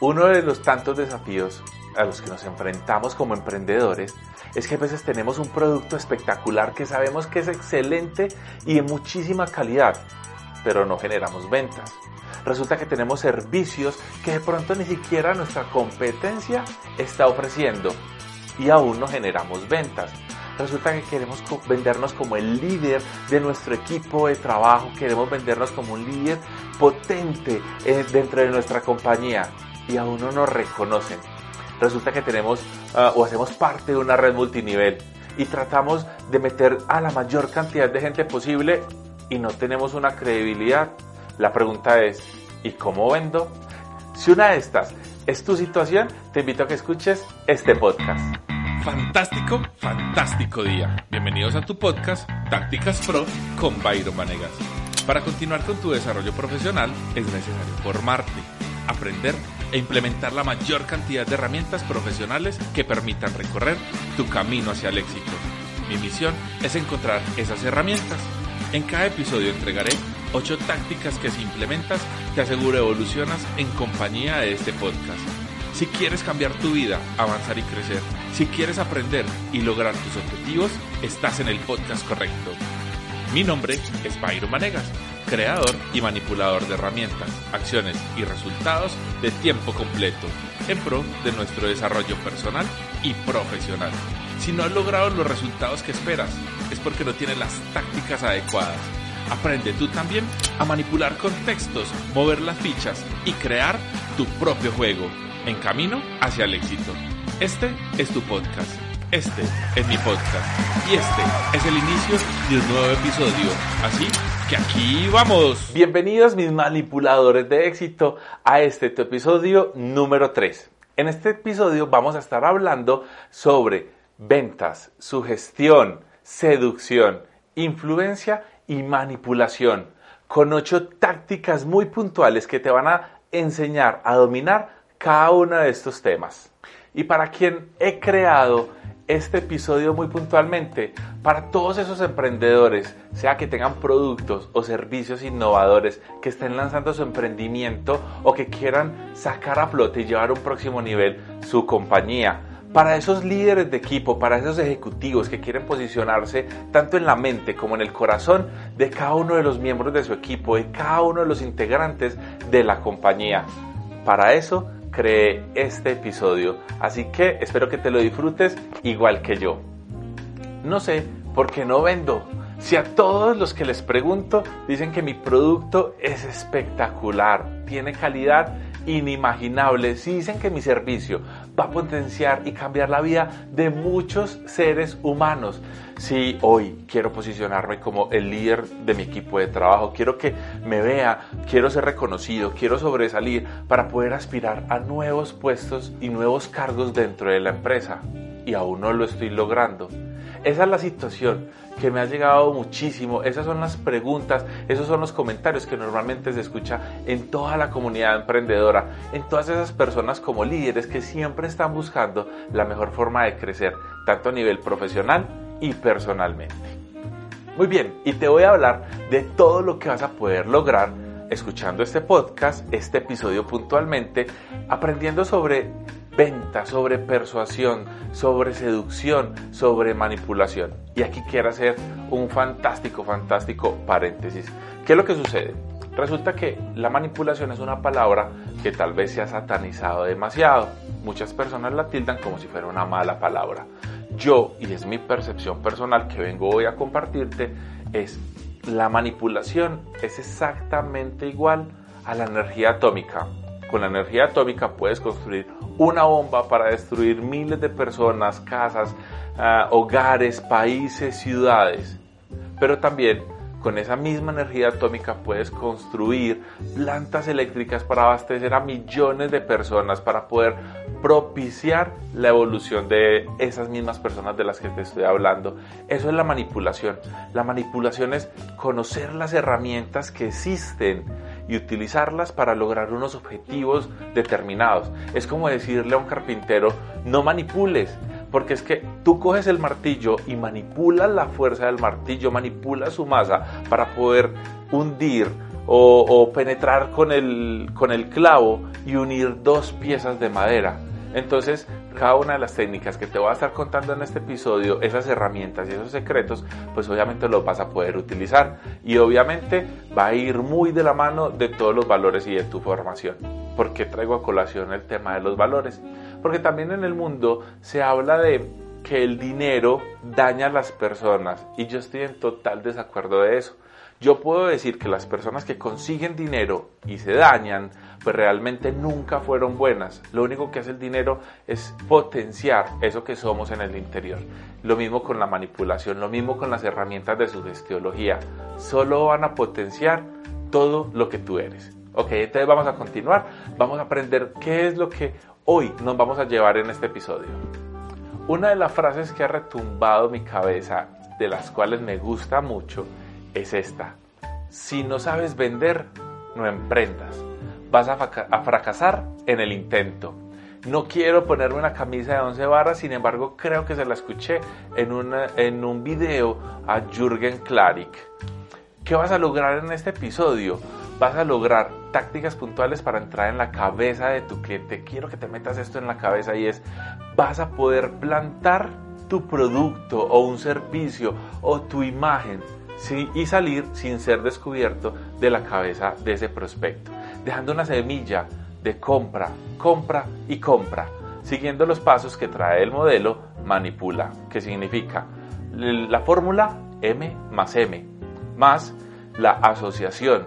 Uno de los tantos desafíos a los que nos enfrentamos como emprendedores es que a veces tenemos un producto espectacular que sabemos que es excelente y de muchísima calidad, pero no generamos ventas. Resulta que tenemos servicios que de pronto ni siquiera nuestra competencia está ofreciendo y aún no generamos ventas. Resulta que queremos vendernos como el líder de nuestro equipo de trabajo, queremos vendernos como un líder potente eh, dentro de nuestra compañía y aún no nos reconocen. Resulta que tenemos ah, o hacemos parte de una red multinivel y tratamos de meter a la mayor cantidad de gente posible y no tenemos una credibilidad. La pregunta es, ¿y cómo vendo? Si una de estas es tu situación, te invito a que escuches este podcast. Fantástico, fantástico día. Bienvenidos a tu podcast Tácticas Pro con Byron Vanegas. Para continuar con tu desarrollo profesional es necesario formarte, aprender e implementar la mayor cantidad de herramientas profesionales que permitan recorrer tu camino hacia el éxito. Mi misión es encontrar esas herramientas. En cada episodio entregaré 8 tácticas que si implementas te aseguro evolucionas en compañía de este podcast. Si quieres cambiar tu vida, avanzar y crecer, si quieres aprender y lograr tus objetivos, estás en el podcast correcto. Mi nombre es Byron Manegas creador y manipulador de herramientas, acciones y resultados de tiempo completo en pro de nuestro desarrollo personal y profesional. Si no has logrado los resultados que esperas, es porque no tienes las tácticas adecuadas. Aprende tú también a manipular contextos, mover las fichas y crear tu propio juego en camino hacia el éxito. Este es tu podcast. Este es mi podcast. Y este es el inicio de un nuevo episodio. Así que aquí vamos. Bienvenidos mis manipuladores de éxito a este episodio número 3. En este episodio vamos a estar hablando sobre ventas, sugestión, seducción, influencia y manipulación, con ocho tácticas muy puntuales que te van a enseñar a dominar cada uno de estos temas. Y para quien he creado este episodio muy puntualmente para todos esos emprendedores, sea que tengan productos o servicios innovadores, que estén lanzando su emprendimiento o que quieran sacar a flote y llevar a un próximo nivel su compañía. Para esos líderes de equipo, para esos ejecutivos que quieren posicionarse tanto en la mente como en el corazón de cada uno de los miembros de su equipo, de cada uno de los integrantes de la compañía. Para eso creé este episodio, así que espero que te lo disfrutes igual que yo. No sé por qué no vendo. Si a todos los que les pregunto dicen que mi producto es espectacular, tiene calidad inimaginable, si dicen que mi servicio va a potenciar y cambiar la vida de muchos seres humanos, si hoy quiero posicionarme como el líder de mi equipo de trabajo, quiero que me vea, quiero ser reconocido, quiero sobresalir para poder aspirar a nuevos puestos y nuevos cargos dentro de la empresa. Y aún no lo estoy logrando. Esa es la situación que me ha llegado muchísimo. Esas son las preguntas, esos son los comentarios que normalmente se escucha en toda la comunidad emprendedora, en todas esas personas como líderes que siempre están buscando la mejor forma de crecer, tanto a nivel profesional y personalmente. Muy bien, y te voy a hablar de todo lo que vas a poder lograr escuchando este podcast, este episodio puntualmente, aprendiendo sobre venta, sobre persuasión, sobre seducción, sobre manipulación. Y aquí quiero hacer un fantástico, fantástico paréntesis. ¿Qué es lo que sucede? Resulta que la manipulación es una palabra que tal vez se ha satanizado demasiado. Muchas personas la tildan como si fuera una mala palabra. Yo, y es mi percepción personal que vengo hoy a compartirte, es la manipulación es exactamente igual a la energía atómica. Con la energía atómica puedes construir una bomba para destruir miles de personas, casas, ah, hogares, países, ciudades. Pero también con esa misma energía atómica puedes construir plantas eléctricas para abastecer a millones de personas, para poder propiciar la evolución de esas mismas personas de las que te estoy hablando. Eso es la manipulación. La manipulación es conocer las herramientas que existen y utilizarlas para lograr unos objetivos determinados. Es como decirle a un carpintero, no manipules, porque es que tú coges el martillo y manipulas la fuerza del martillo, manipulas su masa para poder hundir o, penetrar con el, con el clavo y unir dos piezas de madera. Entonces, cada una de las técnicas que te voy a estar contando en este episodio, esas herramientas y esos secretos, pues obviamente los vas a poder utilizar. Y obviamente va a ir muy de la mano de todos los valores y de tu formación. ¿Por qué traigo a colación el tema de los valores? Porque también en el mundo se habla de que el dinero daña a las personas y yo estoy en total desacuerdo de eso. Yo puedo decir que las personas que consiguen dinero y se dañan, pues realmente nunca fueron buenas. Lo único que hace el dinero es potenciar eso que somos en el interior. Lo mismo con la manipulación, lo mismo con las herramientas de sugestiología. Solo van a potenciar todo lo que tú eres. Ok, entonces vamos a continuar. Vamos a aprender qué es lo que hoy nos vamos a llevar en este episodio. Una de las frases que ha retumbado mi cabeza, de las cuales me gusta mucho, es esta. Si no sabes vender, no emprendas. Vas a, fracasar en el intento. No quiero ponerme una camisa de 11 barras, sin embargo creo que se la escuché en, en un video a Jürgen Klarik. ¿Qué vas a lograr en este episodio? Vas a lograr tácticas puntuales para entrar en la cabeza de tu cliente. Quiero que te metas esto en la cabeza y es, vas a poder plantar tu producto o un servicio o tu imagen y salir sin ser descubierto de la cabeza de ese prospecto, dejando una semilla de compra, compra y compra, siguiendo los pasos que trae el modelo manipula, que significa la fórmula M más M, más la asociación,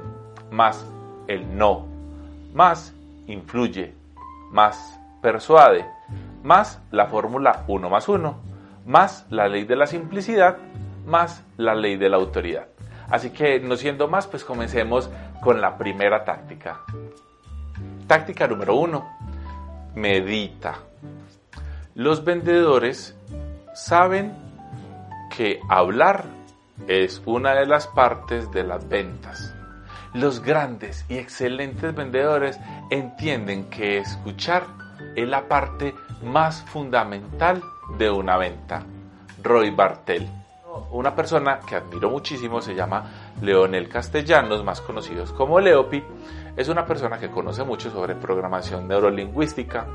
más el no, más influye, más persuade, más la fórmula 1 más 1, más la ley de la simplicidad más la ley de la autoridad. Así que no siendo más, pues comencemos con la primera táctica. Táctica número uno, medita. Los vendedores saben que hablar es una de las partes de las ventas. Los grandes y excelentes vendedores entienden que escuchar es la parte más fundamental de una venta. Roy Bartel una persona que admiro muchísimo, se llama Leonel Castellanos, más conocidos como Leopi, es una persona que conoce mucho sobre programación neurolingüística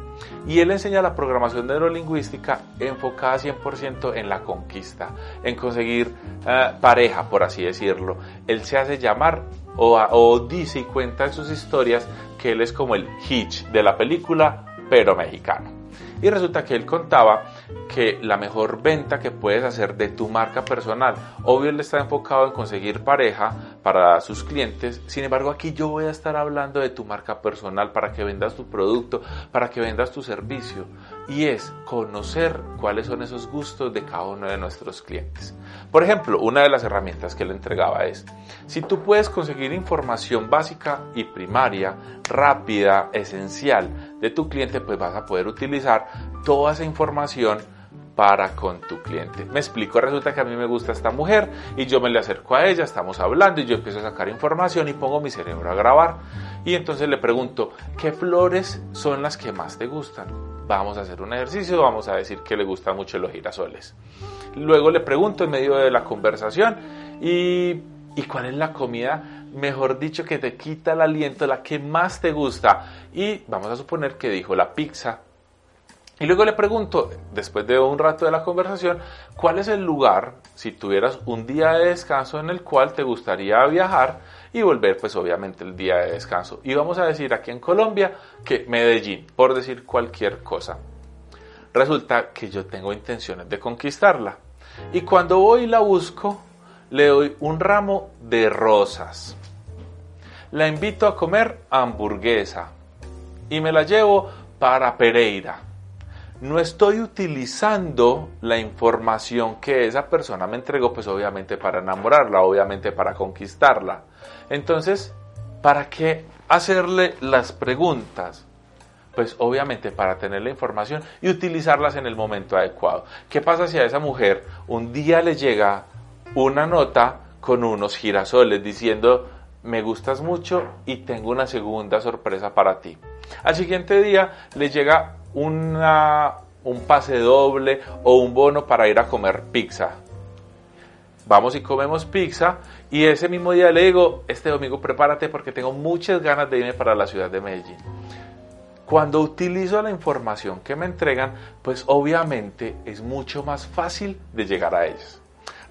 y él enseña la programación neurolingüística enfocada 100% en la conquista, en conseguir eh, pareja, por así decirlo. Él se hace llamar o, o dice y cuenta en sus historias que él es como el Hitch de la película, pero mexicano. Y resulta que él contaba que la mejor venta que puedes hacer de tu marca personal, obvio él está enfocado en conseguir pareja para sus clientes, sin embargo aquí yo voy a estar hablando de tu marca personal para que vendas tu producto, para que vendas tu servicio y es conocer cuáles son esos gustos de cada uno de nuestros clientes. Por ejemplo, una de las herramientas que le entregaba es, si tú puedes conseguir información básica y primaria, rápida, esencial de tu cliente, pues vas a poder utilizar toda esa información para con tu cliente. Me explico, resulta que a mí me gusta esta mujer y yo me le acerco a ella, estamos hablando y yo empiezo a sacar información y pongo mi cerebro a grabar. Y entonces le pregunto, ¿qué flores son las que más te gustan? Vamos a hacer un ejercicio, vamos a decir que le gustan mucho los girasoles. Luego le pregunto en medio de la conversación, ¿y, ¿y cuál es la comida, mejor dicho, que te quita el aliento, la que más te gusta? Y vamos a suponer que dijo la pizza y luego le pregunto, después de un rato de la conversación, ¿cuál es el lugar, si tuvieras un día de descanso en el cual te gustaría viajar y volver, pues obviamente el día de descanso? Y vamos a decir aquí en Colombia que Medellín, por decir cualquier cosa. Resulta que yo tengo intenciones de conquistarla. Y cuando voy y la busco, le doy un ramo de rosas. La invito a comer hamburguesa y me la llevo para Pereira no estoy utilizando la información que esa persona me entregó, pues obviamente para enamorarla, obviamente para conquistarla. Entonces, ¿para qué hacerle las preguntas? Pues obviamente para tener la información y utilizarlas en el momento adecuado. ¿Qué pasa si a esa mujer un día le llega una nota con unos girasoles diciendo me gustas mucho y tengo una segunda sorpresa para ti? Al siguiente día le llega una, un pase doble o un bono para ir a comer pizza. vamos y comemos pizza y ese mismo día le digo, este domingo prepárate porque tengo muchas ganas de irme para la ciudad de Medellín. Cuando utilizo la información que me entregan, pues obviamente es mucho más fácil de llegar a ellos.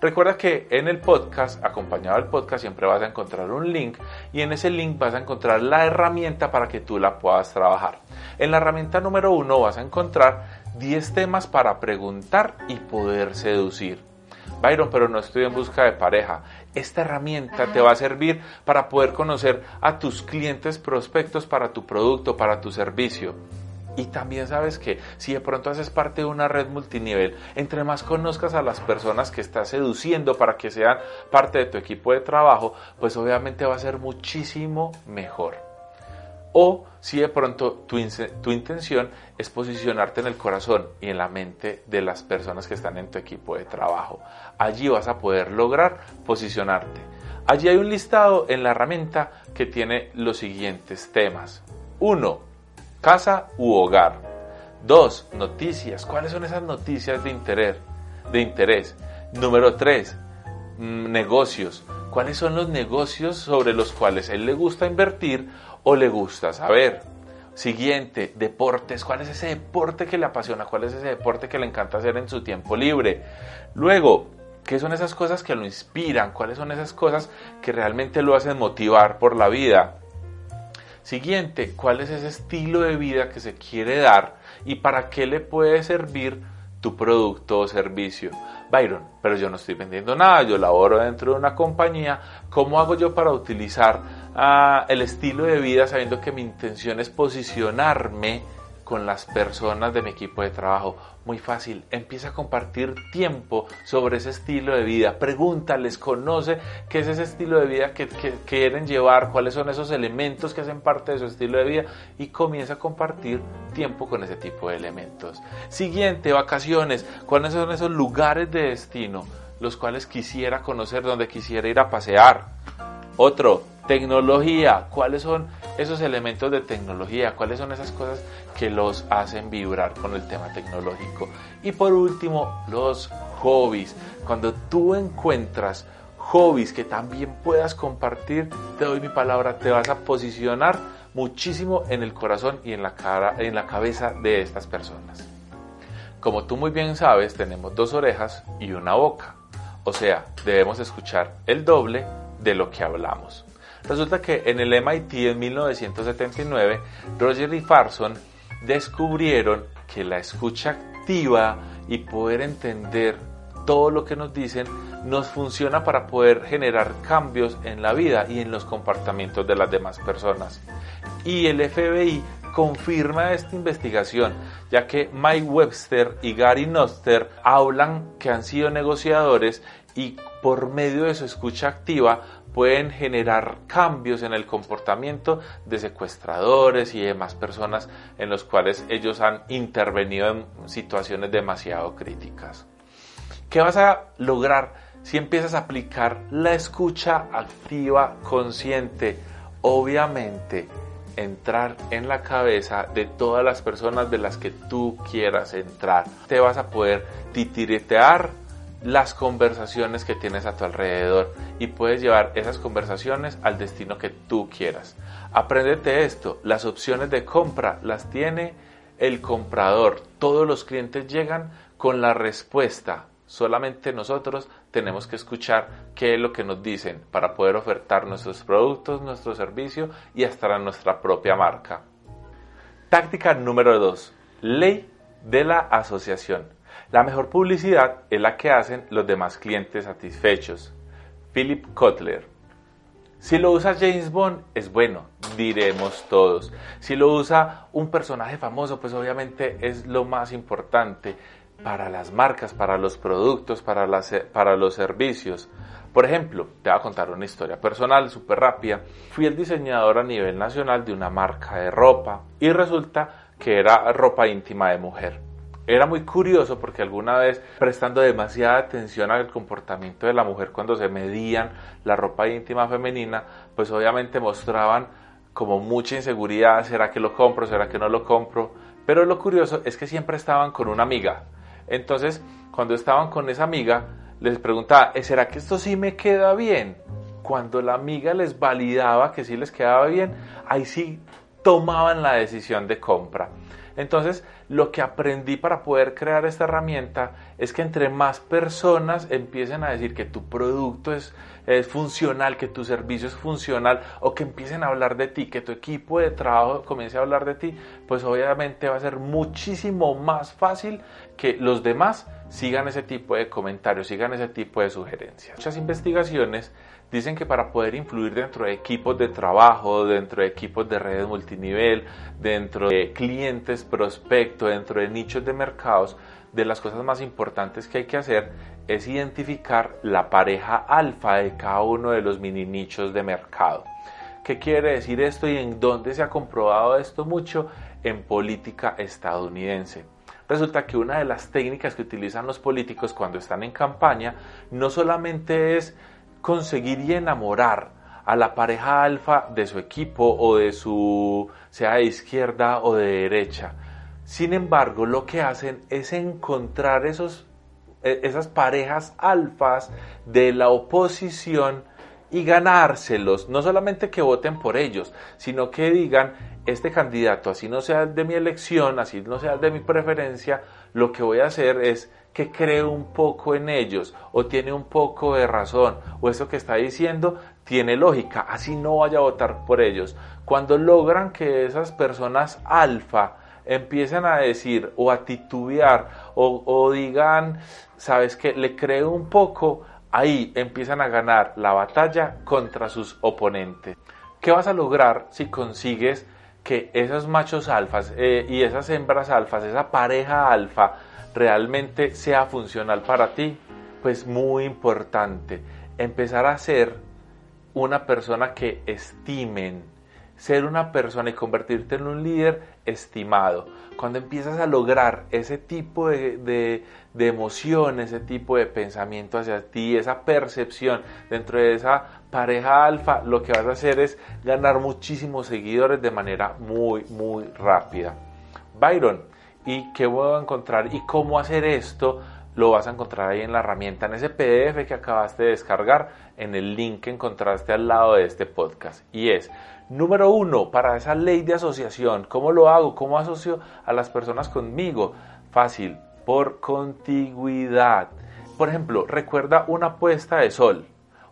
Recuerda que en el podcast, acompañado del podcast, siempre vas a encontrar un link y en ese link vas a encontrar la herramienta para que tú la puedas trabajar. En la herramienta número uno vas a encontrar 10 temas para preguntar y poder seducir. Byron, pero no estoy en busca de pareja. Esta herramienta te va a servir para poder conocer a tus clientes prospectos para tu producto, para tu servicio. Y también sabes que si de pronto haces parte de una red multinivel, entre más conozcas a las personas que estás seduciendo para que sean parte de tu equipo de trabajo, pues obviamente va a ser muchísimo mejor. O si de pronto tu, tu, intención es posicionarte en el corazón y en la mente de las personas que están en tu equipo de trabajo. Allí vas a poder lograr posicionarte. Allí hay un listado en la herramienta que tiene los siguientes temas. 1. Casa u hogar. 2. Noticias. ¿Cuáles son esas noticias de interés? De interés? Número 3. Mm, negocios. ¿Cuáles son los negocios sobre los cuales él le gusta invertir o le gusta saber. Siguiente, deportes. ¿Cuál es ese deporte que le apasiona? ¿Cuál es ese deporte que le encanta hacer en su tiempo libre? Luego, ¿qué son esas cosas que lo inspiran? ¿Cuáles son esas cosas que realmente lo hacen motivar por la vida? Siguiente, ¿cuál es ese estilo de vida que se quiere dar y para qué le puede servir tu producto o servicio? Byron, pero yo no estoy vendiendo nada, yo laboro dentro de una compañía, ¿cómo hago yo para utilizar el estilo de vida sabiendo que mi intención es posicionarme con las personas de mi equipo de trabajo. Muy fácil, empieza a compartir tiempo sobre ese estilo de vida. Pregúntales, conoce qué es ese estilo de vida que, que, quieren llevar, cuáles son esos elementos que hacen parte de su estilo de vida y comienza a compartir tiempo con ese tipo de elementos. Siguiente, vacaciones. ¿Cuáles son esos lugares de destino los cuales quisiera conocer, donde quisiera ir a pasear? Otro, Tecnología, ¿cuáles son esos elementos de tecnología? ¿Cuáles son esas cosas que los hacen vibrar con el tema tecnológico? Y por último, los hobbies. Cuando tú encuentras hobbies que también puedas compartir, te doy mi palabra, te vas a posicionar muchísimo en el corazón y en la cara, en la cabeza de estas personas. Como tú muy bien sabes, tenemos dos orejas y una boca. O sea, debemos escuchar el doble de lo que hablamos. Resulta que en el MIT en 1979, Roger y Farson descubrieron que la escucha activa y poder entender todo lo que nos dicen nos funciona para poder generar cambios en la vida y en los comportamientos de las demás personas. Y el FBI confirma esta investigación, ya que Mike Webster y Gary Noster hablan que han sido negociadores y por medio de su escucha activa pueden generar cambios en el comportamiento de secuestradores y demás personas en los cuales ellos han intervenido en situaciones demasiado críticas. ¿Qué vas a lograr si empiezas a aplicar la escucha activa consciente? Obviamente, entrar en la cabeza de todas las personas de las que tú quieras entrar. Te vas a poder titiretear las conversaciones que tienes a tu alrededor y puedes llevar esas conversaciones al destino que tú quieras. Apréndete esto, las opciones de compra las tiene el comprador. Todos los clientes llegan con la respuesta. Solamente nosotros tenemos que escuchar qué es lo que nos dicen para poder ofertar nuestros productos, nuestro servicio y hasta nuestra propia marca. Táctica número 2. Ley de la asociación. La mejor publicidad es la que hacen los demás clientes satisfechos. Philip Kotler. Si lo usa James Bond, es bueno, diremos todos. Si lo usa un personaje famoso, pues obviamente es lo más importante para las marcas, para los productos, para, las, para los servicios. Por ejemplo, te voy a contar una historia personal súper rápida. Fui el diseñador a nivel nacional de una marca de ropa y resulta que era ropa íntima de mujer. Era muy curioso porque alguna vez, prestando demasiada atención al comportamiento de la mujer cuando se medían la ropa íntima femenina, pues obviamente mostraban como mucha inseguridad, ¿será que lo compro? ¿Será que no lo compro? Pero lo curioso es que siempre estaban con una amiga. Entonces, cuando estaban con esa amiga, les preguntaba, ¿será que esto sí me queda bien? Cuando la amiga les validaba que sí les quedaba bien, ahí sí tomaban la decisión de compra. Entonces, lo que aprendí para poder crear esta herramienta es que entre más personas empiecen a decir que tu producto es, funcional, que tu servicio es funcional, o que empiecen a hablar de ti, que tu equipo de trabajo comience a hablar de ti, pues obviamente va a ser muchísimo más fácil que los demás sigan ese tipo de comentarios, sigan ese tipo de sugerencias. Muchas investigaciones dicen que para poder influir dentro de equipos de trabajo, dentro de equipos de redes multinivel, dentro de clientes, prospectos, dentro de nichos de mercados, de las cosas más importantes que hay que hacer es identificar la pareja alfa de cada uno de los mini nichos de mercado. ¿Qué quiere decir esto y en dónde se ha comprobado esto mucho? En política estadounidense. Resulta que una de las técnicas que utilizan los políticos cuando están en campaña no solamente es conseguir y enamorar a la pareja alfa de su equipo o de su, sea de izquierda o de derecha. Sin embargo, lo que hacen es encontrar esos, e, esas parejas alfas de la oposición y ganárselos. No solamente que voten por ellos, sino que digan, este candidato, así no sea de mi elección, así no sea de mi preferencia, lo que voy a hacer es que cree un poco en ellos o tiene un poco de razón o eso que está diciendo tiene lógica, así no vaya a votar por ellos. Cuando logran que esas personas alfa empiecen a decir o a titubear o, o digan, sabes que le creo un poco, ahí empiezan a ganar la batalla contra sus oponentes. ¿Qué vas a lograr si consigues que esos machos alfas eh, y esas hembras alfas, esa pareja alfa, realmente sea funcional para ti, pues muy importante, empezar a ser una persona que estimen, ser una persona y convertirte en un líder estimado. Cuando empiezas a lograr ese tipo de, de, de emoción, ese tipo de pensamiento hacia ti, esa percepción dentro de esa pareja alfa, lo que vas a hacer es ganar muchísimos seguidores de manera muy, muy rápida. Byron, ¿y qué voy a encontrar? ¿Y cómo hacer esto? Lo vas a encontrar ahí en la herramienta, en ese PDF que acabaste de descargar, en el link que encontraste al lado de este podcast. Y es, número uno, para esa ley de asociación, ¿cómo lo hago? ¿Cómo asocio a las personas conmigo? Fácil, por contigüidad. Por ejemplo, recuerda una puesta de sol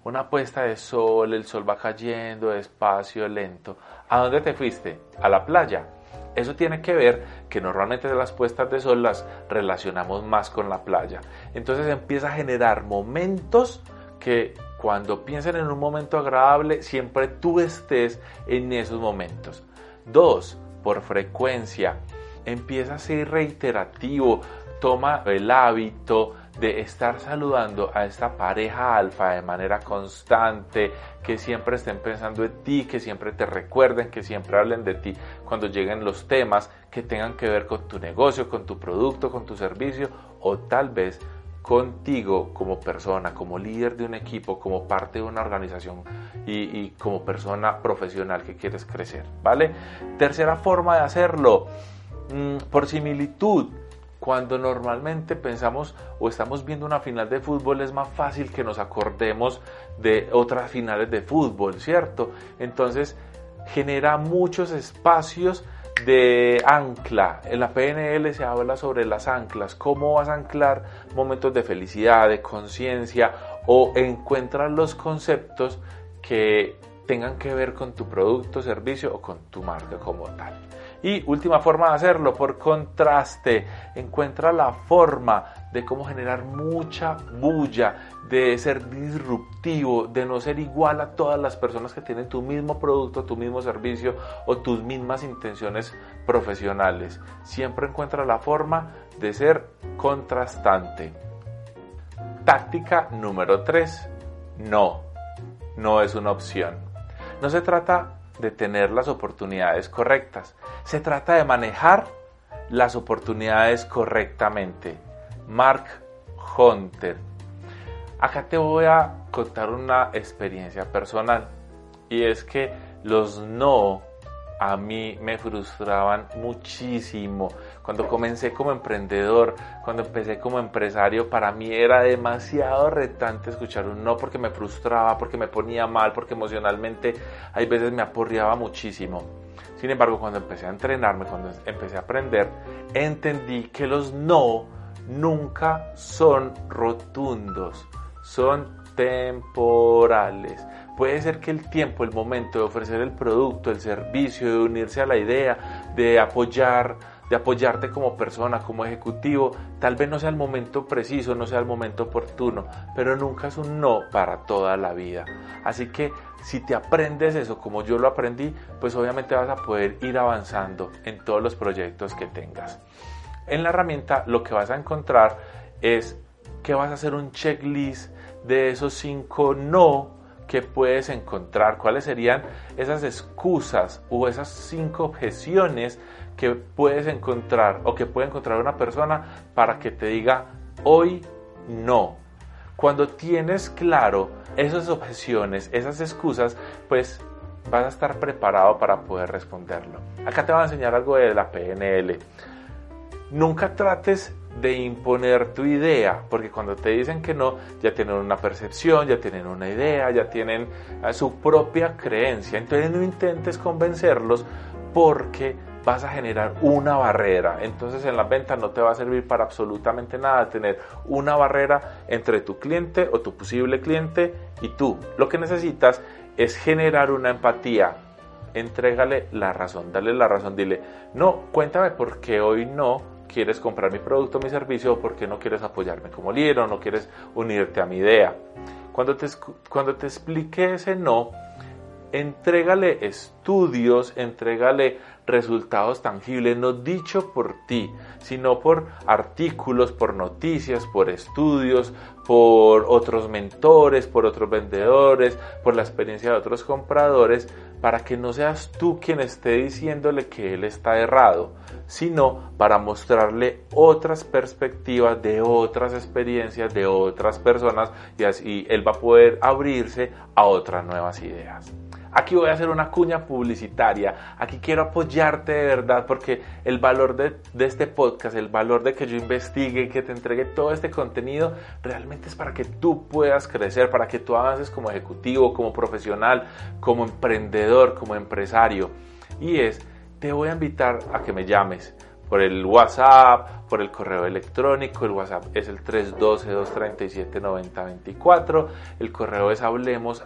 una puesta de sol, el sol va cayendo despacio, lento. ¿A dónde te fuiste? A la playa. Eso tiene que ver que normalmente las puestas de sol las relacionamos más con la playa. Entonces empieza a generar momentos que cuando piensen en un momento agradable, siempre tú estés en esos momentos. Dos, por frecuencia. Empieza a ser reiterativo. Toma el hábito de estar saludando a esta pareja alfa de manera constante, que siempre estén pensando en ti, que siempre te recuerden, que siempre hablen de ti cuando lleguen los temas que tengan que ver con tu negocio, con tu producto, con tu servicio o tal vez contigo como persona, como líder de un equipo, como parte de una organización y, como persona profesional que quieres crecer, ¿vale? Tercera forma de hacerlo, mm, por similitud, cuando normalmente pensamos o estamos viendo una final de fútbol es más fácil que nos acordemos de otras finales de fútbol, ¿cierto? Entonces genera muchos espacios de ancla. En la PNL se habla sobre las anclas, cómo vas a anclar momentos de felicidad, de conciencia o encuentras los conceptos que tengan que ver con tu producto, servicio o con tu marca como tal. Y última forma de hacerlo, por contraste, encuentra la forma de cómo generar mucha bulla, de ser disruptivo, de no ser igual a todas las personas que tienen tu mismo producto, tu mismo servicio o tus mismas intenciones profesionales. Siempre encuentra la forma de ser contrastante. Táctica número 3. No, no es una opción. No se trata de tener las oportunidades correctas. Se trata de manejar las oportunidades correctamente. Mark Hunter. Acá te voy a contar una experiencia personal y es que los no a mí me frustraban muchísimo. Cuando comencé como emprendedor, cuando empecé como empresario, para mí era demasiado retante escuchar un no porque me frustraba, porque me ponía mal, porque emocionalmente hay veces me aporreaba muchísimo. Sin embargo, cuando empecé a entrenarme, cuando empecé a aprender, entendí que los no nunca son rotundos, son temporales. Puede ser que el tiempo, el momento de ofrecer el producto, el servicio, de unirse a la idea, de apoyar, de apoyarte como persona, como ejecutivo, tal vez no sea el momento preciso, no sea el momento oportuno, pero nunca es un no para toda la vida. Así que si te aprendes eso como yo lo aprendí, pues obviamente vas a poder ir avanzando en todos los proyectos que tengas. En la herramienta lo que vas a encontrar es que vas a hacer un checklist de esos cinco no que puedes encontrar, cuáles serían esas excusas o esas cinco objeciones que puedes encontrar o que puede encontrar una persona para que te diga hoy no. Cuando tienes claro esas objeciones, esas excusas, pues vas a estar preparado para poder responderlo. Acá te voy a enseñar algo de la PNL. Nunca trates de imponer tu idea, porque cuando te dicen que no, ya tienen una percepción, ya tienen una idea, ya tienen eh, su propia creencia. Entonces no intentes convencerlos porque vas a generar una barrera. Entonces en las ventas no te va a servir para absolutamente nada tener una barrera entre tu cliente o tu posible cliente y tú. Lo que necesitas es generar una empatía. Entrégale la razón, dale la razón, dile, no, cuéntame por qué hoy no, quieres comprar mi producto, mi servicio, o por qué no quieres apoyarme como líder o no quieres unirte a mi idea. Cuando te, cuando te explique ese no, entrégale estudios, entrégale resultados tangibles, no dicho por ti, sino por artículos, por noticias, por estudios, por otros mentores, por otros vendedores, por la experiencia de otros compradores, para que no seas tú quien esté diciéndole que él está errado, sino para mostrarle otras perspectivas de otras experiencias de otras personas y así él va a poder abrirse a otras nuevas ideas. Aquí voy a hacer una cuña publicitaria. Aquí quiero apoyarte de verdad porque el valor de, este podcast, el valor de que yo investigue, que te entregue todo este contenido, realmente es para que tú puedas crecer, para que tú avances como ejecutivo, como profesional, como emprendedor, como empresario. Y es te voy a invitar a que me llames por el WhatsApp, por el correo electrónico. El WhatsApp es el 312-237-9024. El correo es hablemos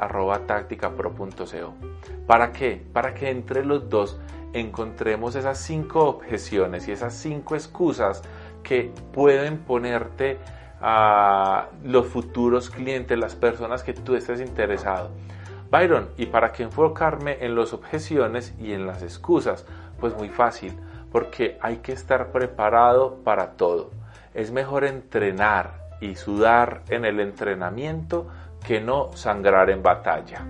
¿Para qué? Para que entre los dos encontremos esas cinco objeciones y esas cinco excusas que pueden ponerte a los futuros clientes, las personas que tú estés interesado. Byron, ¿y para qué enfocarme en las objeciones y en las excusas? Pues muy fácil, porque hay que estar preparado para todo. Es mejor entrenar y sudar en el entrenamiento que no sangrar en batalla.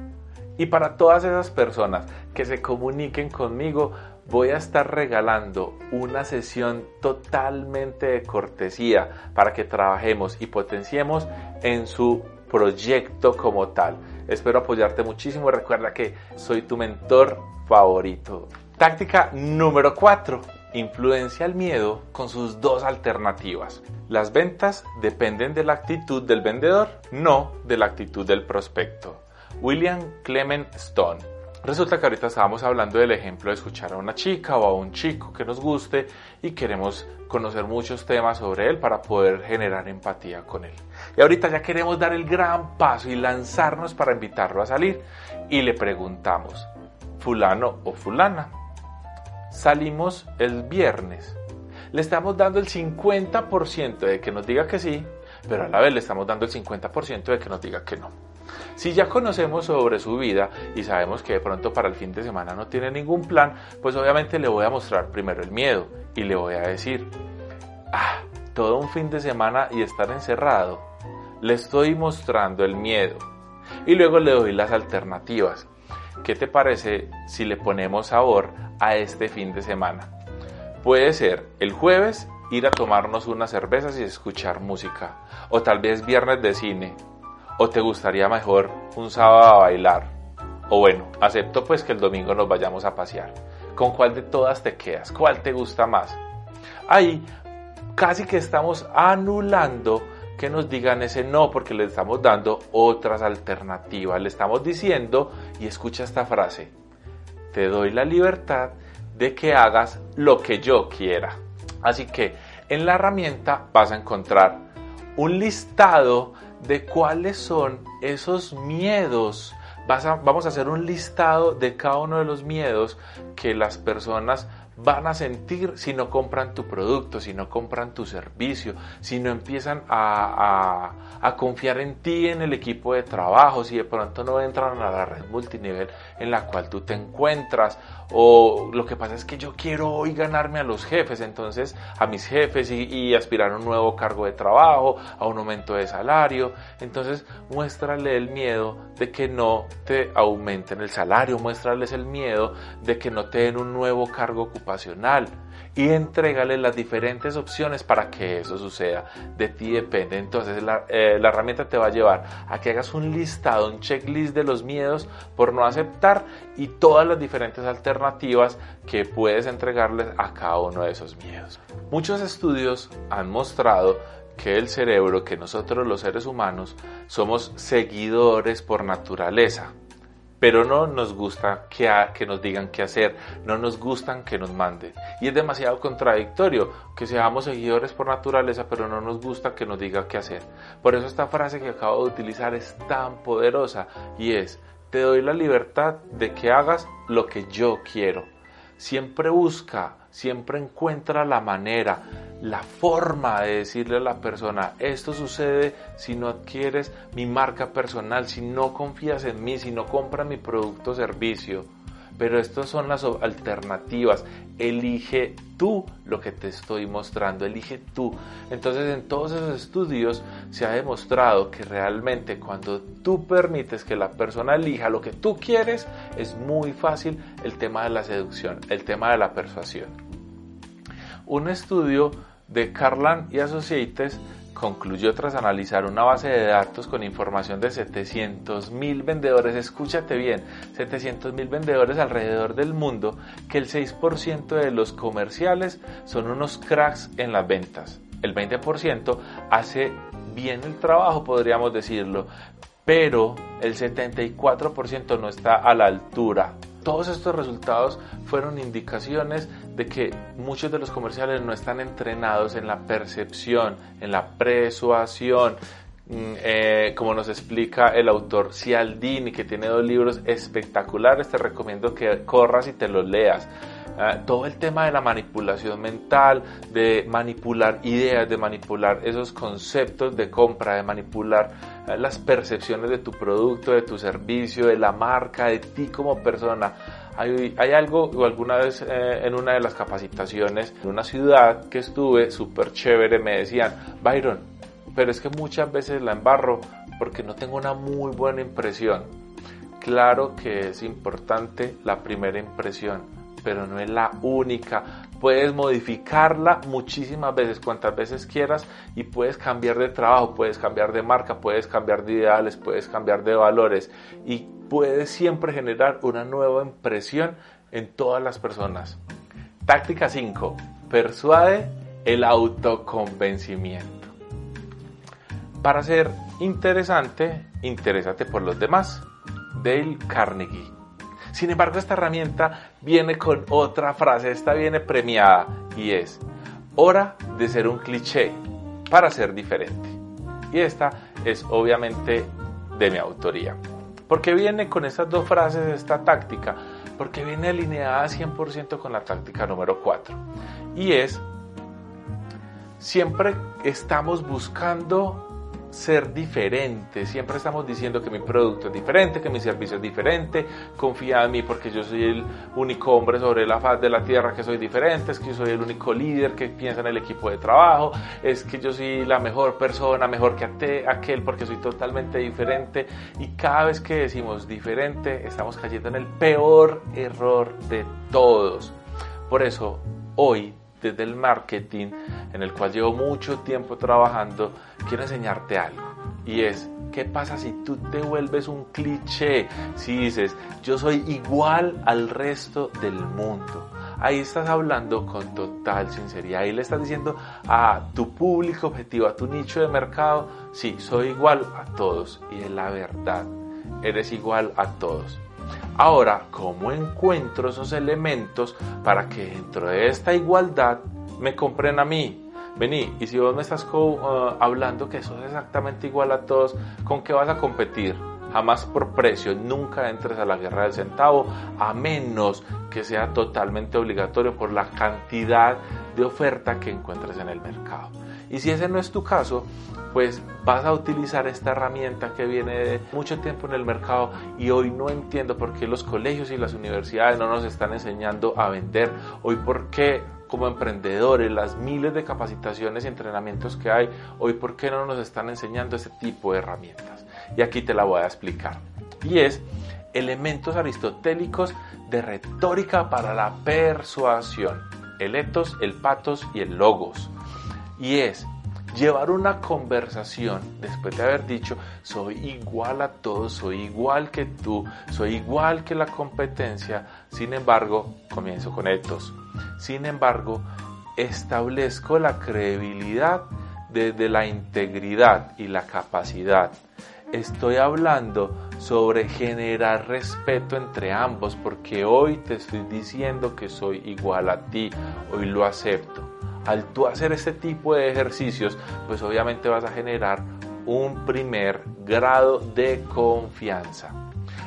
Y para todas esas personas que se comuniquen conmigo, voy a estar regalando una sesión totalmente de cortesía para que trabajemos y potenciemos en su proyecto como tal. Espero apoyarte muchísimo. Recuerda que soy tu mentor favorito. Táctica número 4. Influencia el miedo con sus dos alternativas. Las ventas dependen de la actitud del vendedor, no de la actitud del prospecto. William Clement Stone. Resulta que ahorita estábamos hablando del ejemplo de escuchar a una chica o a un chico que nos guste y queremos conocer muchos temas sobre él para poder generar empatía con él. Y ahorita ya queremos dar el gran paso y lanzarnos para invitarlo a salir y le preguntamos, fulano o fulana, salimos el viernes. Le estamos dando el 50% de que nos diga que sí, pero a la vez le estamos dando el 50% de que nos diga que no. Si ya conocemos sobre su vida y sabemos que de pronto para el fin de semana no tiene ningún plan, pues obviamente le voy a mostrar primero el miedo y le voy a decir, ah, todo un fin de semana y estar encerrado. Le estoy mostrando el miedo. Y luego le doy las alternativas. ¿Qué te parece si le ponemos sabor a este fin de semana? Puede ser el jueves ir a tomarnos unas cervezas y escuchar música. O tal vez viernes de cine. O te gustaría mejor un sábado a bailar. O bueno, acepto pues que el domingo nos vayamos a pasear. ¿Con cuál de todas te quedas? ¿Cuál te gusta más? Ahí casi que estamos anulando que nos digan ese no porque le estamos dando otras alternativas. Le estamos diciendo, y escucha esta frase, te doy la libertad de que hagas lo que yo quiera. Así que en la herramienta vas a encontrar un listado de cuáles son esos miedos. vamos a hacer un listado de cada uno de los miedos que las personas van a sentir si no compran tu producto, si no compran tu servicio, si no empiezan a, confiar en ti, en el equipo de trabajo, si de pronto no entran a la red multinivel en la cual tú te encuentras, o lo que pasa es que yo quiero hoy ganarme a los jefes, entonces a mis jefes y, y aspirar a un nuevo cargo de trabajo, a un aumento de salario, entonces muéstrale el miedo de que no te aumenten el salario, muéstrales el miedo de que no te den un nuevo cargo y entrégale las diferentes opciones para que eso suceda. De ti depende. Entonces la, eh, la, herramienta te va a llevar a que hagas un listado, un checklist de los miedos por no aceptar y todas las diferentes alternativas que puedes entregarles a cada uno de esos miedos. Muchos estudios han mostrado que el cerebro, que nosotros los seres humanos somos seguidores por naturaleza pero no nos gusta que, nos digan qué hacer, no nos gustan que nos manden. Y es demasiado contradictorio que seamos seguidores por naturaleza, pero no nos gusta que nos diga qué hacer. Por eso esta frase que acabo de utilizar es tan poderosa y es, te doy la libertad de que hagas lo que yo quiero. Siempre busca, siempre encuentra la manera la forma de decirle a la persona, esto sucede si no adquieres mi marca personal, si no confías en mí, si no compras mi producto o servicio. Pero estas son las alternativas. Elige tú lo que te estoy mostrando, elige tú. Entonces en todos esos estudios se ha demostrado que realmente cuando tú permites que la persona elija lo que tú quieres, es muy fácil el tema de la seducción, el tema de la persuasión. Un estudio de Carlan y Associates concluyó tras analizar una base de datos con información de 700.000 vendedores, escúchate bien, 700.000 vendedores alrededor del mundo, que el 6% de los comerciales son unos cracks en las ventas. El 20% hace bien el trabajo, podríamos decirlo, pero el 74% no está a la altura. Todos estos resultados fueron indicaciones de que muchos de los comerciales no están entrenados en la percepción, en la persuasión, mm, eh, como nos explica el autor Cialdini, que tiene dos libros espectaculares, te recomiendo que corras y te los leas. Ah, todo el tema de la manipulación mental, de manipular ideas, de manipular esos conceptos de compra, de manipular ah, las percepciones de tu producto, de tu servicio, de la marca, de ti como persona hay, algo, o alguna vez eh, en una de las capacitaciones, en una ciudad que estuve, súper chévere, me decían, Byron, pero es que muchas veces la embarro porque no tengo una muy buena impresión. Claro que es importante la primera impresión, pero no es la única. Puedes modificarla muchísimas veces, cuantas veces quieras, y puedes cambiar de trabajo, puedes cambiar de marca, puedes cambiar de ideales, puedes cambiar de valores. Y puede siempre generar una nueva impresión en todas las personas. Táctica 5. Persuade el autoconvencimiento. Para ser interesante, interésate por los demás. Dale Carnegie. Sin embargo, esta herramienta viene con otra frase, esta viene premiada y es hora de ser un cliché para ser diferente. Y esta es obviamente de mi autoría. ¿Por qué viene con estas dos frases esta táctica? Porque viene alineada 100% con la táctica número 4. Y es, siempre estamos buscando ser diferente. Siempre estamos diciendo que mi producto es diferente, que mi servicio es diferente. Confía en mí porque yo soy el único hombre sobre la faz de la tierra que soy diferente. Es que yo soy el único líder que piensa en el equipo de trabajo. Es que yo soy la mejor persona, mejor que aquel porque soy totalmente diferente. Y cada vez que decimos diferente, estamos cayendo en el peor error de todos. Por eso, hoy desde el marketing, en el cual llevo mucho tiempo trabajando, quiero enseñarte algo. Y es, ¿qué pasa si tú te vuelves un cliché? Si dices, yo soy igual al resto del mundo. Ahí estás hablando con total sinceridad. Ahí le estás diciendo a tu público objetivo, a tu nicho de mercado, sí, soy igual a todos. Y es la verdad. Eres igual a todos. Ahora, ¿cómo encuentro esos elementos para que dentro de esta igualdad me compren a mí? Vení, y si vos me estás uh, hablando que sos exactamente igual a todos, ¿con qué vas a competir? Jamás por precio, nunca entres a la guerra del centavo, a menos que sea totalmente obligatorio por la cantidad de oferta que encuentres en el mercado. Y si ese no es tu caso, pues vas a utilizar esta herramienta que viene de mucho tiempo en el mercado y hoy no entiendo por qué los colegios y las universidades no nos están enseñando a vender. Hoy por qué como emprendedores, las miles de capacitaciones y entrenamientos que hay, hoy por qué no nos están enseñando este tipo de herramientas. Y aquí te la voy a explicar. Y es elementos aristotélicos de retórica para la persuasión. El etos, el patos y el logos. Y es llevar una conversación después de haber dicho soy igual a todos, soy igual que tú, soy igual que la competencia, sin embargo, comienzo con etos. Sin embargo, establezco la credibilidad desde la integridad y la capacidad. Estoy hablando sobre generar respeto entre ambos porque hoy te estoy diciendo que soy igual a ti, hoy lo acepto. Al tú hacer este tipo de ejercicios, pues obviamente vas a generar un primer grado de confianza.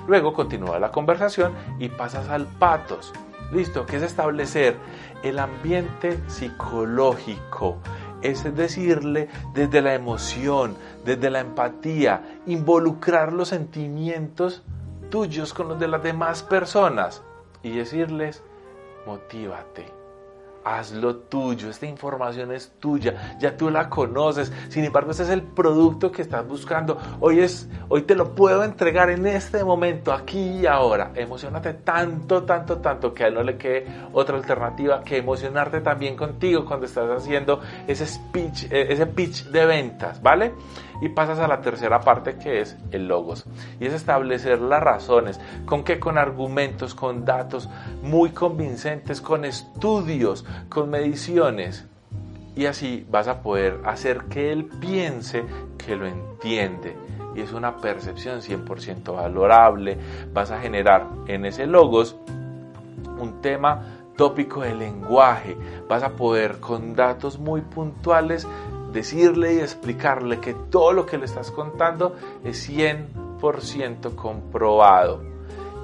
Luego continúa la conversación y pasas al patos. Listo, que es establecer el ambiente psicológico, es decirle desde la emoción, desde la empatía, involucrar los sentimientos tuyos con los de las demás personas y decirles, motívate, hazlo tuyo, esta información es tuya, ya tú la conoces, sin embargo este es el producto que estás buscando, hoy, es, hoy te lo puedo entregar en este momento, aquí y ahora, emocionate tanto, tanto, tanto que a él no le quede otra alternativa que emocionarte también contigo cuando estás haciendo ese speech, eh, ese pitch de ventas, ¿vale? Y pasas a la tercera parte que es el logos. Y es establecer las razones, con qué, con argumentos, con datos muy convincentes, con estudios, con mediciones. Y así vas a poder hacer que él piense que lo entiende. Y es una percepción 100% valorable. Vas a generar en ese logos un tema tópico de lenguaje. Vas a poder con datos muy puntuales decirle y explicarle que todo lo que le estás contando es 100% comprobado.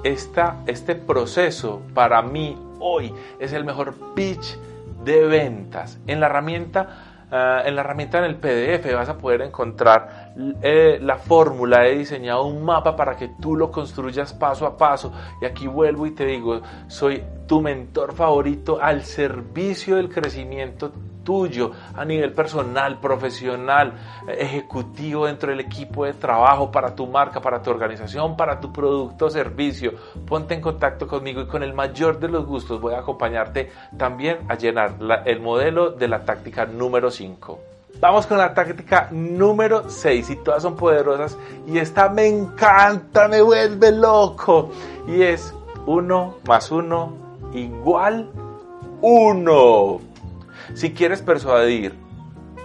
Esta, este proceso para mí hoy es el mejor pitch de ventas. En la herramienta, ah, en la herramienta en el PDF vas a poder encontrar eh, la fórmula. He diseñado un mapa para que tú lo construyas paso a paso. Y aquí vuelvo y te digo, soy tu mentor favorito al servicio del crecimiento tuyo a nivel personal, profesional, ejecutivo dentro del equipo de trabajo, para tu marca, para tu organización, para tu producto o servicio. Ponte en contacto conmigo y con el mayor de los gustos voy a acompañarte también a llenar el modelo de la táctica número 5. Vamos con la táctica número 6 y todas son poderosas y esta me encanta, me vuelve loco y es 1 más 1 igual 1. Si quieres persuadir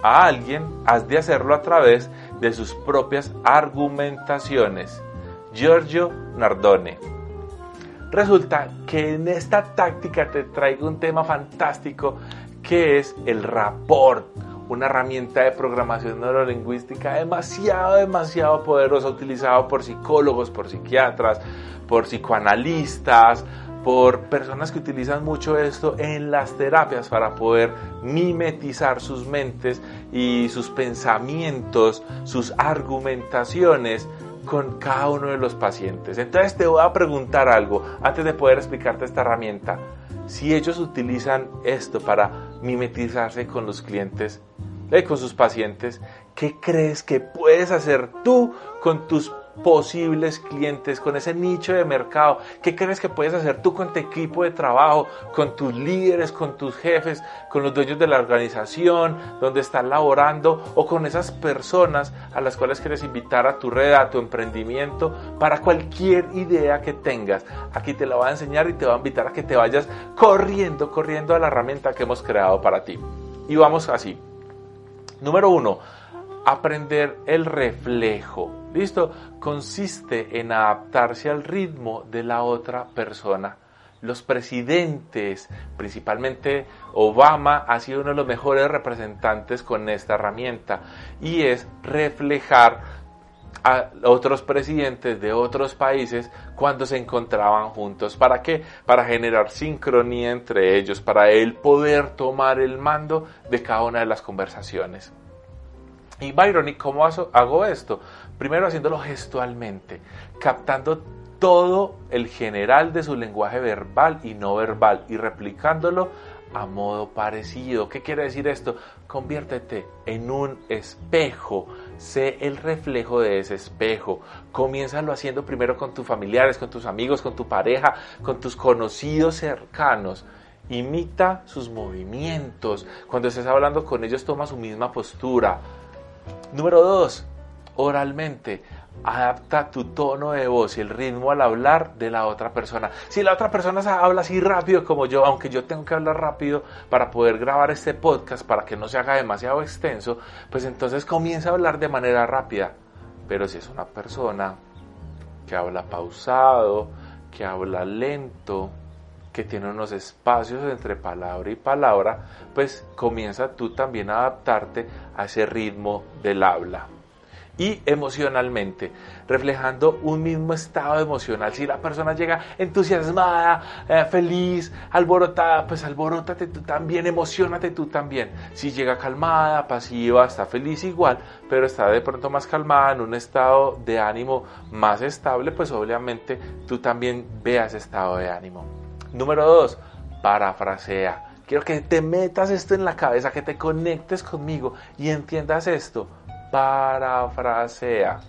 a alguien, has de hacerlo a través de sus propias argumentaciones. Giorgio Nardone. Resulta que en esta táctica te traigo un tema fantástico que es el rapport, una herramienta de programación neurolingüística demasiado, demasiado poderosa, utilizada por psicólogos, por psiquiatras, por psicoanalistas, por personas que utilizan mucho esto en las terapias para poder mimetizar sus mentes y sus pensamientos, sus argumentaciones con cada uno de los pacientes. Entonces te voy a preguntar algo antes de poder explicarte esta herramienta. Si ellos utilizan esto para mimetizarse con los clientes, eh, con sus pacientes, ¿qué crees que puedes hacer tú con tus posibles clientes, con ese nicho de mercado. ¿Qué crees que puedes hacer tú con tu equipo de trabajo, con tus líderes, con tus jefes, con los dueños de la organización, donde estás laborando o con esas personas a las cuales quieres invitar a tu red, a tu emprendimiento, para cualquier idea que tengas? Aquí te la voy a enseñar y te voy a invitar a que te vayas corriendo, corriendo a la herramienta que hemos creado para ti. Y vamos así. Número uno, aprender el reflejo. ¿Listo? Consiste en adaptarse al ritmo de la otra persona. Los presidentes, principalmente Obama, ha sido uno de los mejores representantes con esta herramienta y es reflejar a otros presidentes de otros países cuando se encontraban juntos. ¿Para qué? Para generar sincronía entre ellos, para él poder tomar el mando de cada una de las conversaciones. Y Byron, ¿y cómo hago esto? Primero haciéndolo gestualmente, captando todo el general de su lenguaje verbal y no verbal y replicándolo a modo parecido. ¿Qué quiere decir esto? Conviértete en un espejo. Sé el reflejo de ese espejo. Comiénzalo haciendo primero con tus familiares, con tus amigos, con tu pareja, con tus conocidos cercanos. Imita sus movimientos. Cuando estés hablando con ellos, toma su misma postura. Número dos, oralmente adapta tu tono de voz y el ritmo al hablar de la otra persona. Si la otra persona habla así rápido como yo, aunque yo tengo que hablar rápido para poder grabar este podcast, para que no se haga demasiado extenso, pues entonces comienza a hablar de manera rápida. Pero si es una persona que habla pausado, que habla lento, que tiene unos espacios entre palabra y palabra, pues comienza tú también a adaptarte a ese ritmo del habla y emocionalmente, reflejando un mismo estado emocional. Si la persona llega entusiasmada, eh, feliz, alborotada, pues alborótate tú también, emocionate tú también. Si llega calmada, pasiva, está feliz igual, pero está de pronto más calmada, en un estado de ánimo más estable, pues obviamente tú también veas estado de ánimo. Número dos, parafrasea. Quiero que te metas esto en la cabeza, que te conectes conmigo y entiendas esto parafrasea.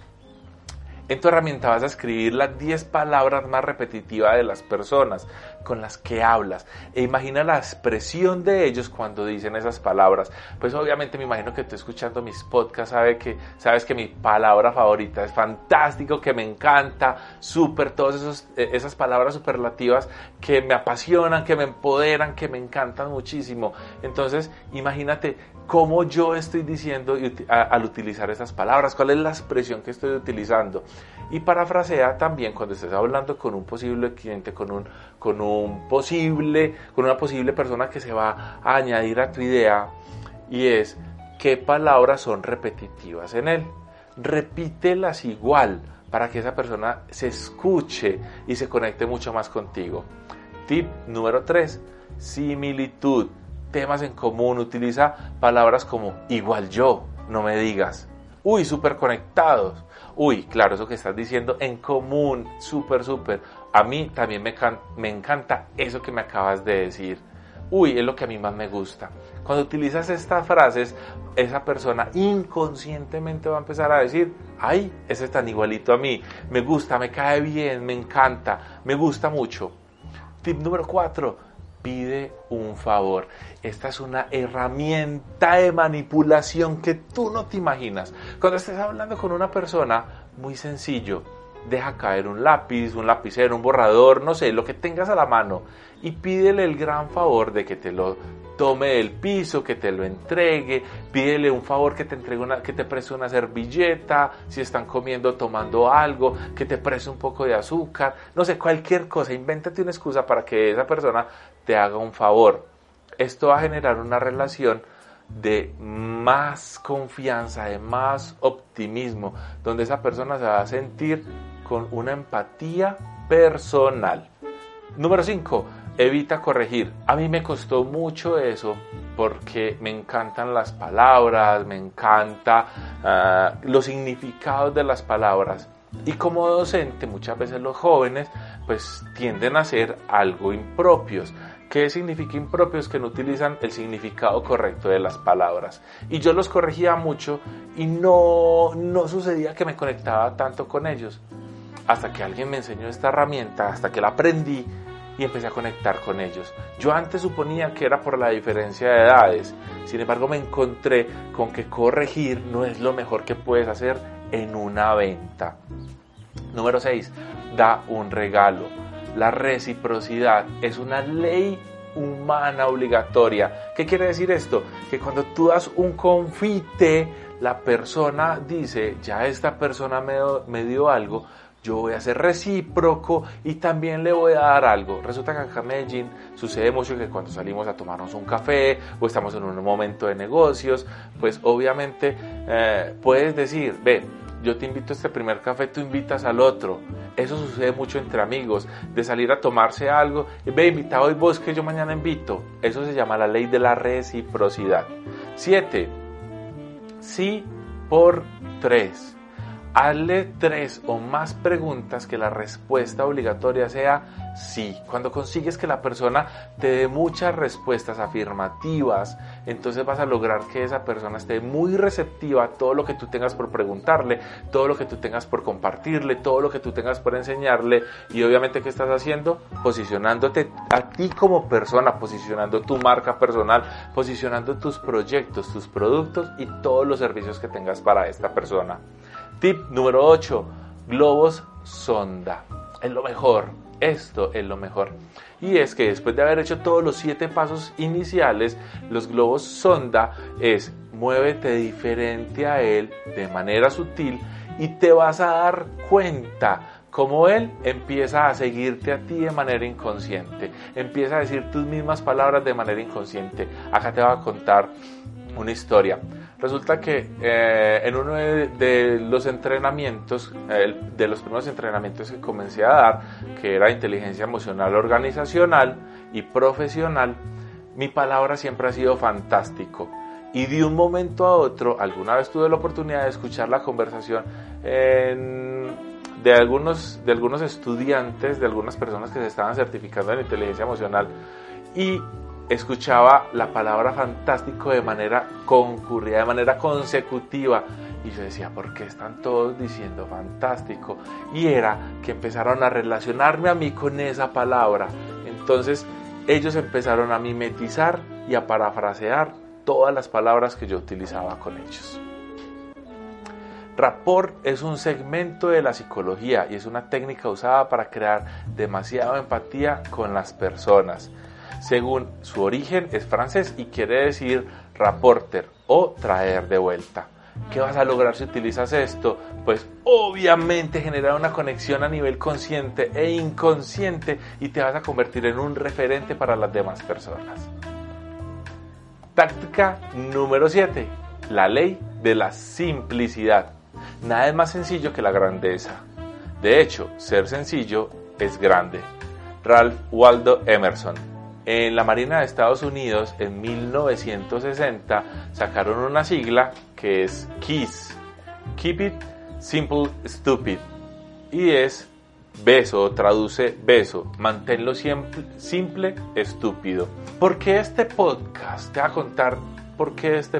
En tu herramienta vas a escribir las 10 palabras más repetitivas de las personas con las que hablas e imagina la expresión de ellos cuando dicen esas palabras. Pues obviamente me imagino que tú escuchando mis podcasts sabe que, sabes que mi palabra favorita es fantástico, que me encanta, súper, todas eh, esas palabras superlativas que me apasionan, que me empoderan, que me encantan muchísimo. Entonces imagínate cómo yo estoy diciendo al utilizar esas palabras, cuál es la expresión que estoy utilizando. Y parafrasea también cuando estés hablando con un posible cliente, con un, con un posible, con una posible persona que se va a añadir a tu idea, y es qué palabras son repetitivas en él. Repítelas igual para que esa persona se escuche y se conecte mucho más contigo. Tip número 3, similitud temas en común, utiliza palabras como igual yo, no me digas. Uy, súper conectados. Uy, claro, eso que estás diciendo en común, súper, súper. A mí también me, me encanta eso que me acabas de decir. Uy, es lo que a mí más me gusta. Cuando utilizas estas frases, esa persona inconscientemente va a empezar a decir, ay, ese es tan igualito a mí, me gusta, me cae bien, me encanta, me gusta mucho. Tip número 4, pide un favor. Esta es una herramienta de manipulación que tú no te imaginas. Cuando estés hablando con una persona, muy sencillo, deja caer un lápiz, un lapicero, un borrador, no sé, lo que tengas a la mano y pídele el gran favor de que te lo tome del piso, que te lo entregue, pídele un favor que te entregue una, que te preste una servilleta, si están comiendo, tomando algo, que te preste un poco de azúcar, no sé, cualquier cosa, invéntate una excusa para que esa persona te haga un favor. Esto va a generar una relación de más confianza, de más optimismo, donde esa persona se va a sentir con una empatía personal. Número 5 evita corregir. A mí me costó mucho eso porque me encantan las palabras, me encanta ah, los significados de las palabras. Y como docente, muchas veces los jóvenes pues tienden a ser algo impropios, ¿Qué significa impropios? Que no utilizan el significado correcto de las palabras. Y yo los corregía mucho y no, no sucedía que me conectaba tanto con ellos. Hasta que alguien me enseñó esta herramienta, hasta que la aprendí y empecé a conectar con ellos. Yo antes suponía que era por la diferencia de edades, sin embargo me encontré con que corregir no es lo mejor que puedes hacer en una venta. Número 6. Da un regalo. La reciprocidad es una ley humana obligatoria. ¿Qué quiere decir esto? Que cuando tú das un confite, la persona dice, ya esta persona me, me dio algo, yo voy a ser recíproco y también le voy a dar algo. Resulta que acá en Medellín sucede mucho que cuando salimos a tomarnos un café o estamos en un momento de negocios, pues obviamente eh, puedes decir, ve, yo te invito a este primer café, tú invitas al otro. Eso sucede mucho entre amigos, de salir a tomarse algo, ve, invitado hoy vos que yo mañana invito. Eso se llama la ley de la reciprocidad. 7. Sí por 3. Hazle tres o más preguntas que la respuesta obligatoria sea sí. Cuando consigues que la persona te dé muchas respuestas afirmativas, entonces vas a lograr que esa persona esté muy receptiva a todo lo que tú tengas por preguntarle, todo lo que tú tengas por compartirle, todo lo que tú tengas por enseñarle y obviamente ¿qué estás haciendo? Posicionándote a ti como persona, posicionando tu marca personal, posicionando tus proyectos, tus productos y todos los servicios que tengas para esta persona. Tip número 8. Globos sonda. Es lo mejor. Esto es lo mejor. Y es que después de haber hecho todos los siete pasos iniciales, los globos sonda es muévete diferente a él de manera sutil y te vas a dar cuenta como él empieza a seguirte a ti de manera inconsciente, empieza a decir tus mismas palabras de manera inconsciente. Acá te voy a contar una historia. Resulta que eh, en uno de, los entrenamientos, de los primeros entrenamientos que comencé a dar, que era inteligencia emocional organizacional y profesional, mi palabra siempre ha sido fantástico. Y de un momento a otro, alguna vez tuve la oportunidad de escuchar la conversación de, algunos, de algunos estudiantes, de algunas personas que se estaban certificando en inteligencia emocional. Y escuchaba la palabra fantástico de manera concurrida, de manera consecutiva. Y yo decía, ¿por qué están todos diciendo fantástico? Y era que empezaron a relacionarme a mí con esa palabra. Entonces ellos empezaron a mimetizar y a parafrasear todas las palabras que yo utilizaba con ellos. Rapport es un segmento de la psicología y es una técnica usada para crear demasiada empatía con las personas según su origen es francés y quiere decir rapporter o traer de vuelta. ¿Qué vas a lograr si utilizas esto? Pues obviamente generar una conexión a nivel consciente e inconsciente y te vas a convertir en un referente para las demás personas. Táctica número 7. La ley de la simplicidad. Nada es más sencillo que la grandeza. De hecho, ser sencillo es grande. Ralph Waldo Emerson. En la Marina de Estados Unidos en 1960 sacaron una sigla que es KISS, Keep It Simple Stupid, y es beso, traduce beso, manténlo siempre, simple, estúpido. ¿Por qué este podcast? Te voy a contar por qué este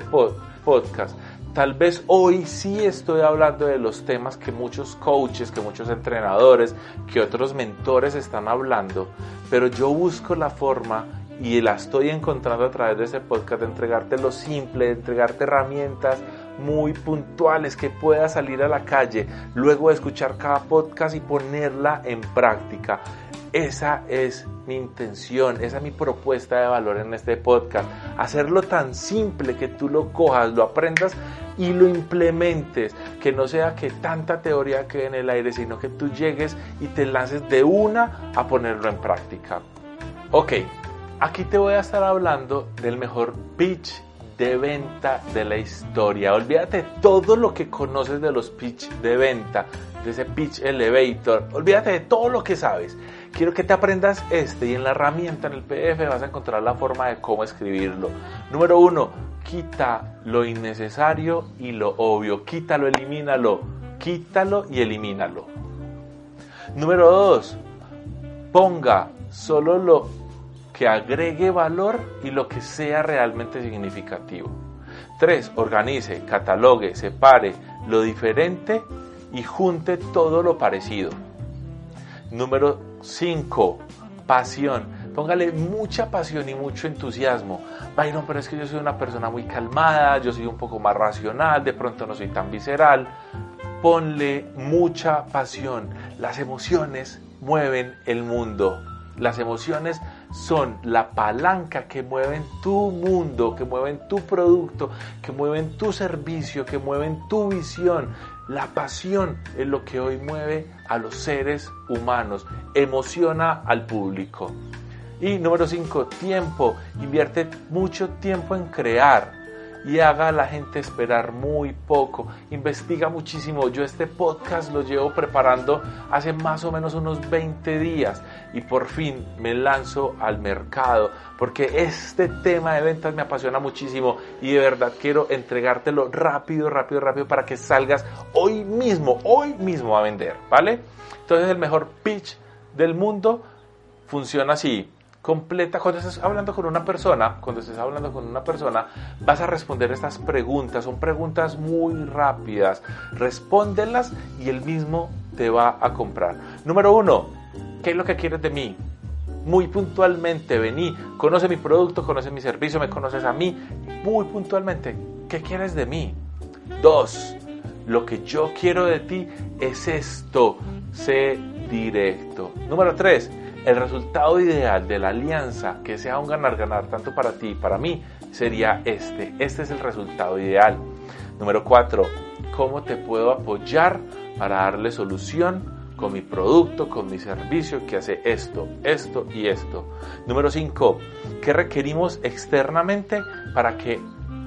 podcast. Tal vez hoy sí estoy hablando de los temas que muchos coaches, que muchos entrenadores, que otros mentores están hablando, pero yo busco la forma y la estoy encontrando a través de ese podcast de entregarte lo simple, de entregarte herramientas muy puntuales que puedas salir a la calle luego de escuchar cada podcast y ponerla en práctica. Esa es mi intención, esa es mi propuesta de valor en este podcast. Hacerlo tan simple que tú lo cojas, lo aprendas y lo implementes. Que no sea que tanta teoría quede en el aire, sino que tú llegues y te lances de una a ponerlo en práctica. Ok, aquí te voy a estar hablando del mejor pitch de venta de la historia. Olvídate todo lo que conoces de los pitch de venta, de ese pitch elevator. Olvídate de todo lo que sabes. Quiero que te aprendas este y en la herramienta, en el PDF, vas a encontrar la forma de cómo escribirlo. Número uno, quita lo innecesario y lo obvio. Quítalo, elimínalo. Quítalo y elimínalo. Número dos, ponga solo lo que agregue valor y lo que sea realmente significativo. 3. Organice, catalogue, separe lo diferente y junte todo lo parecido. Número 5. Pasión. Póngale mucha pasión y mucho entusiasmo. Byron, pero es que yo soy una persona muy calmada, yo soy un poco más racional, de pronto no soy tan visceral. Ponle mucha pasión. Las emociones mueven el mundo. Las emociones son la palanca que mueven tu mundo, que mueven tu producto, que mueven tu servicio, que mueven tu visión. La pasión es lo que hoy mueve a los seres humanos, emociona al público. Y número 5, tiempo. Invierte mucho tiempo en crear y haga la gente esperar muy poco. Investiga muchísimo. Yo este podcast lo llevo preparando hace más o menos unos 20 días y por fin me lanzo al mercado porque este tema de ventas me apasiona muchísimo y de verdad quiero entregártelo rápido, rápido, rápido para que salgas hoy mismo, hoy mismo a vender, ¿vale? Entonces el mejor pitch del mundo funciona así completa. Cuando estés hablando con una persona, cuando estés hablando con una persona, vas a responder estas preguntas. Son preguntas muy rápidas. Respóndelas y él mismo te va a comprar. Número uno, ¿qué es lo que quieres de mí? Muy puntualmente, vení, conoce mi producto, conoce mi servicio, me conoces a mí. Muy puntualmente, ¿qué quieres de mí? Dos, lo que yo quiero de ti es esto. Sé directo. Número tres, el resultado ideal de la alianza, que sea un ganar-ganar tanto para ti y para mí, sería este. Este es el resultado ideal. Número 4. ¿Cómo te puedo apoyar para darle solución con mi producto, con mi servicio que hace esto, esto y esto? Número 5. ¿Qué requerimos externamente para que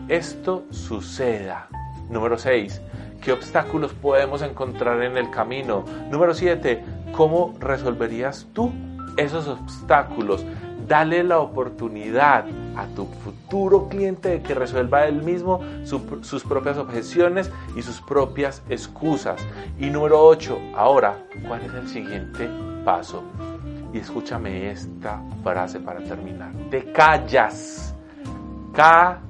esto suceda? Número 6. ¿Qué obstáculos podemos encontrar en el camino? Número 7. ¿Cómo resolverías tú esos obstáculos. Dale la oportunidad a tu futuro cliente de que resuelva él mismo sus propias objeciones y sus propias excusas. Y número 8, ahora, ¿cuál es el siguiente paso? Y escúchame esta frase para terminar. Te callas. Cállate.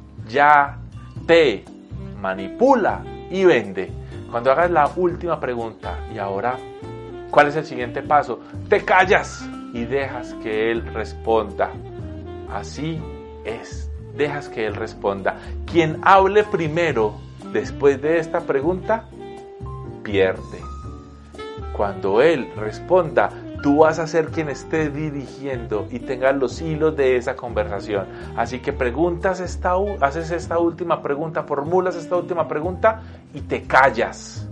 Manipula y vende. Cuando hagas la última pregunta, y ahora, ¿cuál es el siguiente paso? Te callas y dejas que Él responda. Así es, dejas que Él responda. Quien hable primero después de esta pregunta, pierde. Cuando Él responda, tú vas a ser quien esté dirigiendo y tengas los hilos de esa conversación. Así que preguntas esta, haces esta última pregunta, formulas esta última pregunta y te callas.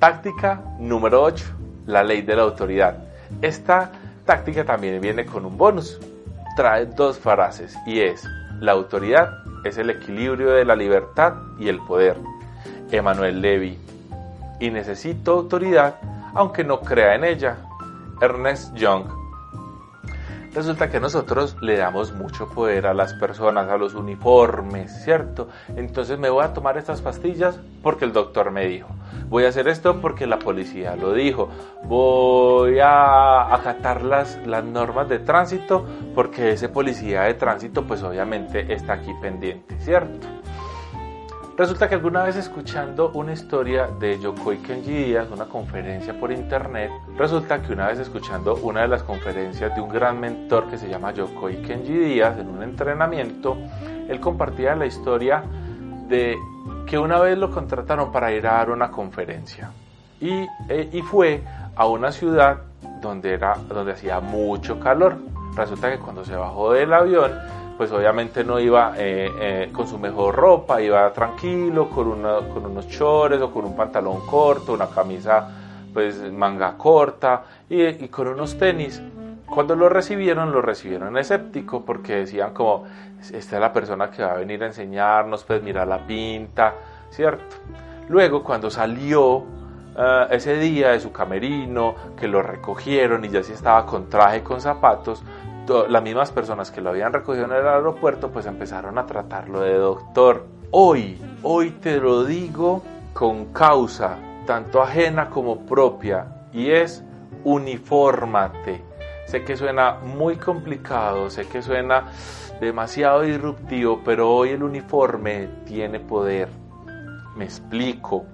Táctica número 8, la ley de la autoridad. Esta táctica también viene con un bonus. Trae dos frases y es, la autoridad es el equilibrio de la libertad y el poder. Emanuel Levy. Y necesito autoridad aunque no crea en ella. Ernest Young. Resulta que nosotros le damos mucho poder a las personas, a los uniformes, ¿cierto? Entonces me voy a tomar estas pastillas porque el doctor me dijo. Voy a hacer esto porque la policía lo dijo. Voy a acatar las, las normas de tránsito porque ese policía de tránsito pues obviamente está aquí pendiente, ¿cierto? Resulta que alguna vez escuchando una historia de Yokoi Kenji Díaz, una conferencia por internet, resulta que una vez escuchando una de las conferencias de un gran mentor que se llama Yokoi Kenji Díaz en un entrenamiento, él compartía la historia de que una vez lo contrataron para ir a dar una conferencia y, eh, y fue a una ciudad donde, era, donde hacía mucho calor. Resulta que cuando se bajó del avión, pues obviamente no iba eh, eh, con su mejor ropa, iba tranquilo, con, con unos chores o con un pantalón corto, una camisa pues manga corta y, con unos tenis. Cuando lo recibieron, lo recibieron escéptico porque decían como, esta es la persona que va a venir a enseñarnos, pues mira la pinta, ¿cierto? Luego cuando salió eh, ese día de su camerino, que lo recogieron y ya sí estaba con traje, con zapatos, las mismas personas que lo habían recogido en el aeropuerto pues empezaron a tratarlo de doctor. Hoy, hoy te lo digo con causa, tanto ajena como propia, y es unifórmate. Sé que suena muy complicado, sé que suena demasiado disruptivo, pero hoy el uniforme tiene poder. Me explico.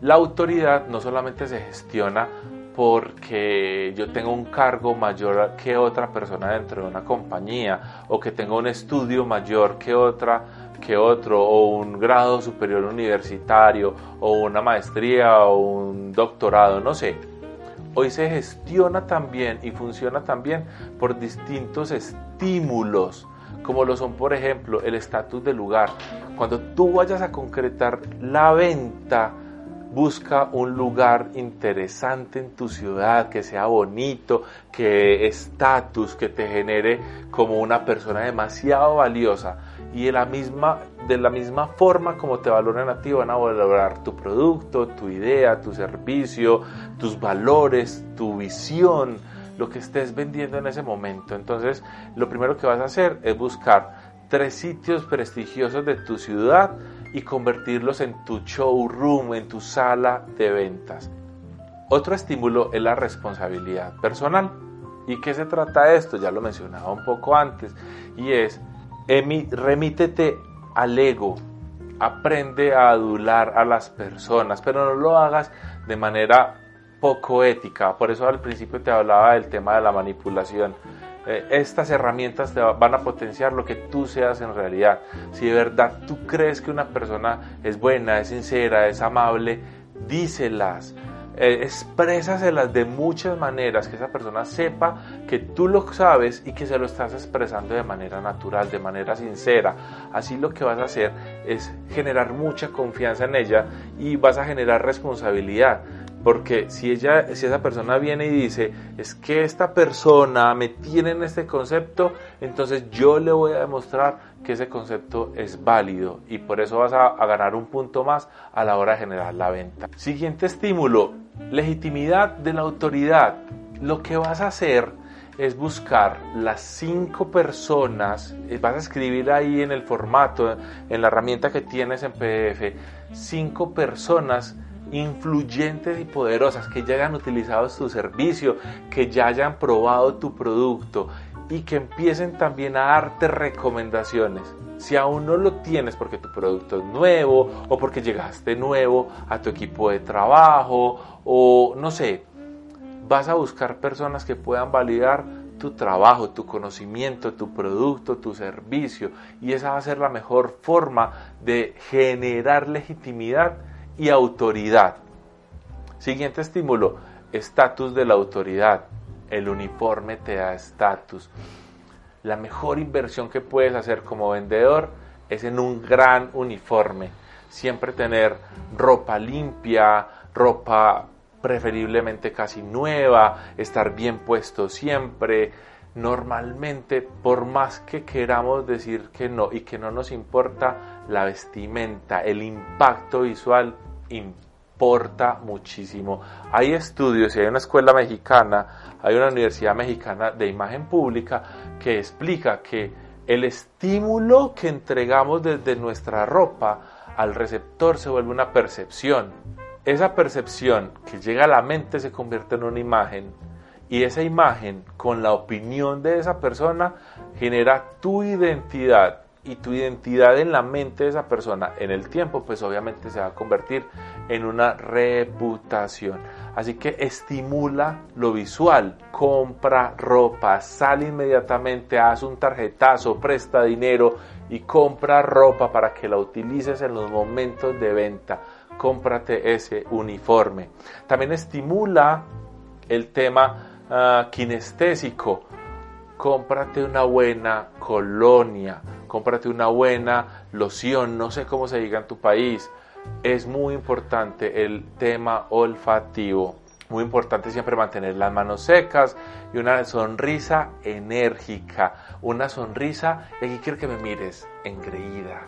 La autoridad no solamente se gestiona porque yo tengo un cargo mayor que otra persona dentro de una compañía o que tengo un estudio mayor que otra que otro o un grado superior universitario o una maestría o un doctorado, no sé. Hoy se gestiona también y funciona también por distintos estímulos, como lo son, por ejemplo, el estatus del lugar. Cuando tú vayas a concretar la venta, busca un lugar interesante en tu ciudad, que sea bonito, que estatus, que te genere como una persona demasiado valiosa. Y de la misma, de la misma forma como te valoran a ti, van a valorar tu producto, tu idea, tu servicio, tus valores, tu visión, lo que estés vendiendo en ese momento. Entonces, lo primero que vas a hacer es buscar tres sitios prestigiosos de tu ciudad y convertirlos en tu showroom, en tu sala de ventas. Otro estímulo es la responsabilidad personal. ¿Y qué se trata de esto? Ya lo mencionaba un poco antes. Y es, remítete al ego. Aprende a adular a las personas, pero no lo hagas de manera poco ética. Por eso al principio te hablaba del tema de la manipulación. Eh, estas herramientas te van a potenciar lo que tú seas en realidad. Si de verdad tú crees que una persona es buena, es sincera, es amable, díselas. Eh, exprésaselas de muchas maneras, que esa persona sepa que tú lo sabes y que se lo estás expresando de manera natural, de manera sincera. Así lo que vas a hacer es generar mucha confianza en ella y vas a generar responsabilidad. Porque si, ella, si esa persona viene y dice, es que esta persona me tiene en este concepto, entonces yo le voy a demostrar que ese concepto es válido y por eso vas a, a ganar un punto más a la hora de generar la venta. Siguiente estímulo, legitimidad de la autoridad. Lo que vas a hacer es buscar las cinco personas, eh, vas a escribir ahí en el formato, en la herramienta que tienes en PDF, cinco personas influyentes y poderosas que ya hayan utilizado tu servicio, que ya hayan probado tu producto y que empiecen también a darte recomendaciones. Si aún no lo tienes porque tu producto es nuevo o porque llegaste nuevo a tu equipo de trabajo o no sé, vas a buscar personas que puedan validar tu trabajo, tu conocimiento, tu producto, tu servicio y esa va a ser la mejor forma de generar legitimidad y autoridad. Siguiente estímulo, estatus de la autoridad. El uniforme te da estatus. La mejor inversión que puedes hacer como vendedor es en un gran uniforme. Siempre tener ropa limpia, ropa preferiblemente casi nueva, estar bien puesto siempre. Normalmente, por más que queramos decir que no y que no nos importa, la vestimenta, el impacto visual importa muchísimo. Hay estudios y hay una escuela mexicana, hay una universidad mexicana de imagen pública que explica que el estímulo que entregamos desde nuestra ropa al receptor se vuelve una percepción. Esa percepción que llega a la mente se convierte en una imagen y esa imagen con la opinión de esa persona genera tu identidad y tu identidad en la mente de esa persona en el tiempo, pues obviamente se va a convertir en una reputación. Así que estimula lo visual, compra ropa, sale inmediatamente, haz un tarjetazo, presta dinero y compra ropa para que la utilices en los momentos de venta. Cómprate ese uniforme. También estimula el tema uh, kinestésico. Cómprate una buena colonia cómprate una buena loción, no sé cómo se diga en tu país. Es muy importante el tema olfativo. Muy importante siempre mantener las manos secas y una sonrisa enérgica. Una sonrisa, y aquí quiero que me mires, engreída,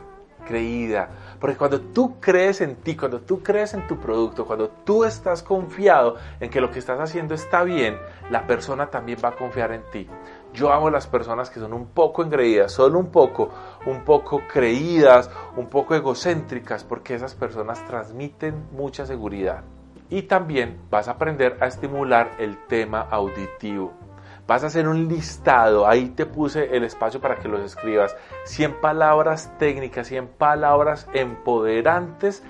creída. Porque cuando tú crees en ti, cuando tú crees en tu producto, cuando tú estás confiado en que lo que estás haciendo está bien, la persona también va a confiar en ti. Yo amo las personas que son un poco engreídas, solo un poco, un poco creídas, un poco egocéntricas, porque esas personas transmiten mucha seguridad. Y también vas a aprender a estimular el tema auditivo. Vas a hacer un listado, ahí te puse el espacio para que los escribas. 100 palabras técnicas, 100 palabras empoderantes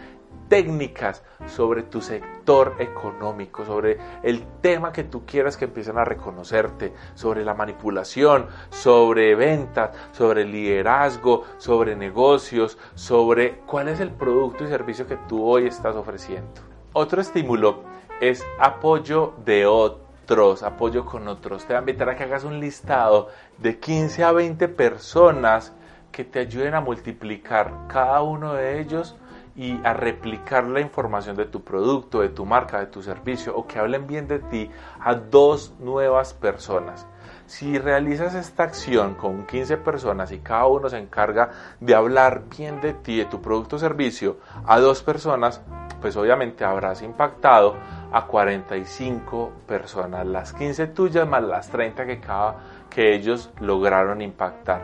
técnicas sobre tu sector económico, sobre el tema que tú quieras que empiecen a reconocerte, sobre la manipulación, sobre ventas, sobre liderazgo, sobre negocios, sobre cuál es el producto y servicio que tú hoy estás ofreciendo. Otro estímulo es apoyo de otros, apoyo con otros. Te voy a invitar a que hagas un listado de 15 a 20 personas que te ayuden a multiplicar cada uno de ellos y a replicar la información de tu producto, de tu marca, de tu servicio o que hablen bien de ti a dos nuevas personas. Si realizas esta acción con 15 personas y cada uno se encarga de hablar bien de ti, de tu producto o servicio, a dos personas, pues obviamente habrás impactado a 45 personas, las 15 tuyas más las 30 que, cada, que ellos lograron impactar.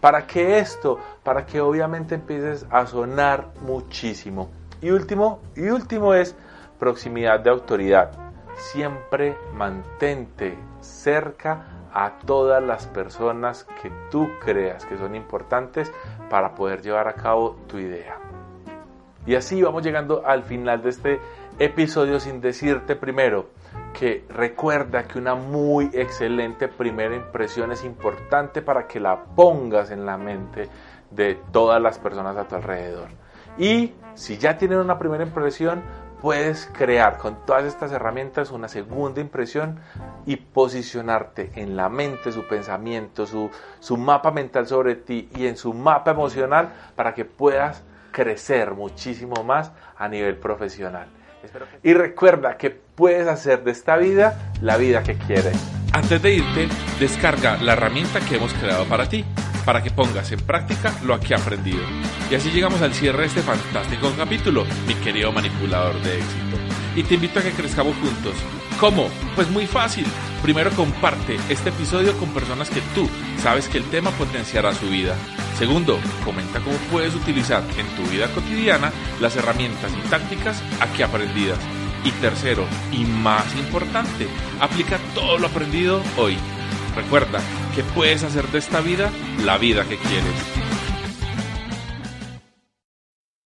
¿Para qué esto? Para que obviamente empieces a sonar muchísimo. Y último, y último es proximidad de autoridad. Siempre mantente cerca a todas las personas que tú creas que son importantes para poder llevar a cabo tu idea. Y así vamos llegando al final de este episodio sin decirte primero que recuerda que una muy excelente primera impresión es importante para que la pongas en la mente de todas las personas a tu alrededor. Y si ya tienen una primera impresión, puedes crear con todas estas herramientas una segunda impresión y posicionarte en la mente, su pensamiento, su, su mapa mental sobre ti y en su mapa emocional para que puedas crecer muchísimo más a nivel profesional. Y recuerda que puedes hacer de esta vida la vida que quieres. Antes de irte, descarga la herramienta que hemos creado para ti, para que pongas en práctica lo aquí aprendido. Y así llegamos al cierre de este fantástico capítulo, mi querido manipulador de éxito. Y te invito a que crezcamos juntos. ¿Cómo? Pues muy fácil. Primero comparte este episodio con personas que tú sabes que el tema potenciará su vida. Segundo, comenta cómo puedes utilizar en tu vida cotidiana las herramientas y tácticas aquí aprendidas. Y tercero, y más importante, aplica todo lo aprendido hoy. Recuerda que puedes hacer de esta vida la vida que quieres.